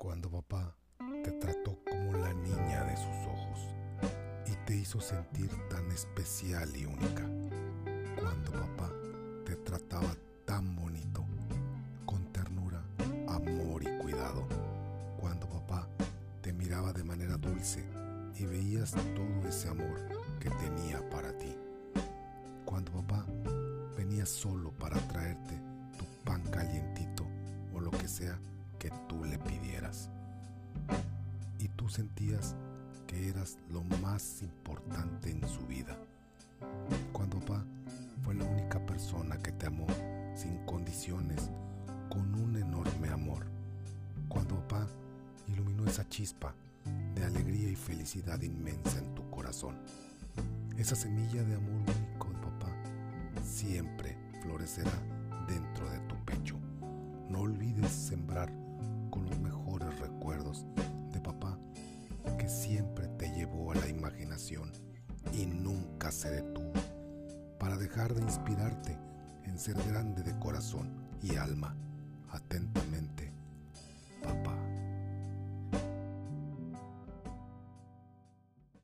Cuando papá te trató como la niña de sus ojos y te hizo sentir tan especial y única. Cuando papá te trataba tan bonito, con ternura, amor y cuidado. Cuando papá te miraba de manera dulce y veías todo ese amor que tenía para ti. Cuando papá venía solo para traerte tu pan calientito o lo que sea que tú le pidieras. Y tú sentías que eras lo más importante en su vida. Cuando papá fue la única persona que te amó sin condiciones, con un enorme amor. Cuando papá iluminó esa chispa de alegría y felicidad inmensa en tu corazón. Esa semilla de amor único de papá siempre florecerá dentro de tu pecho. No olvides sembrar y nunca se detuvo para dejar de inspirarte en ser grande de corazón y alma. Atentamente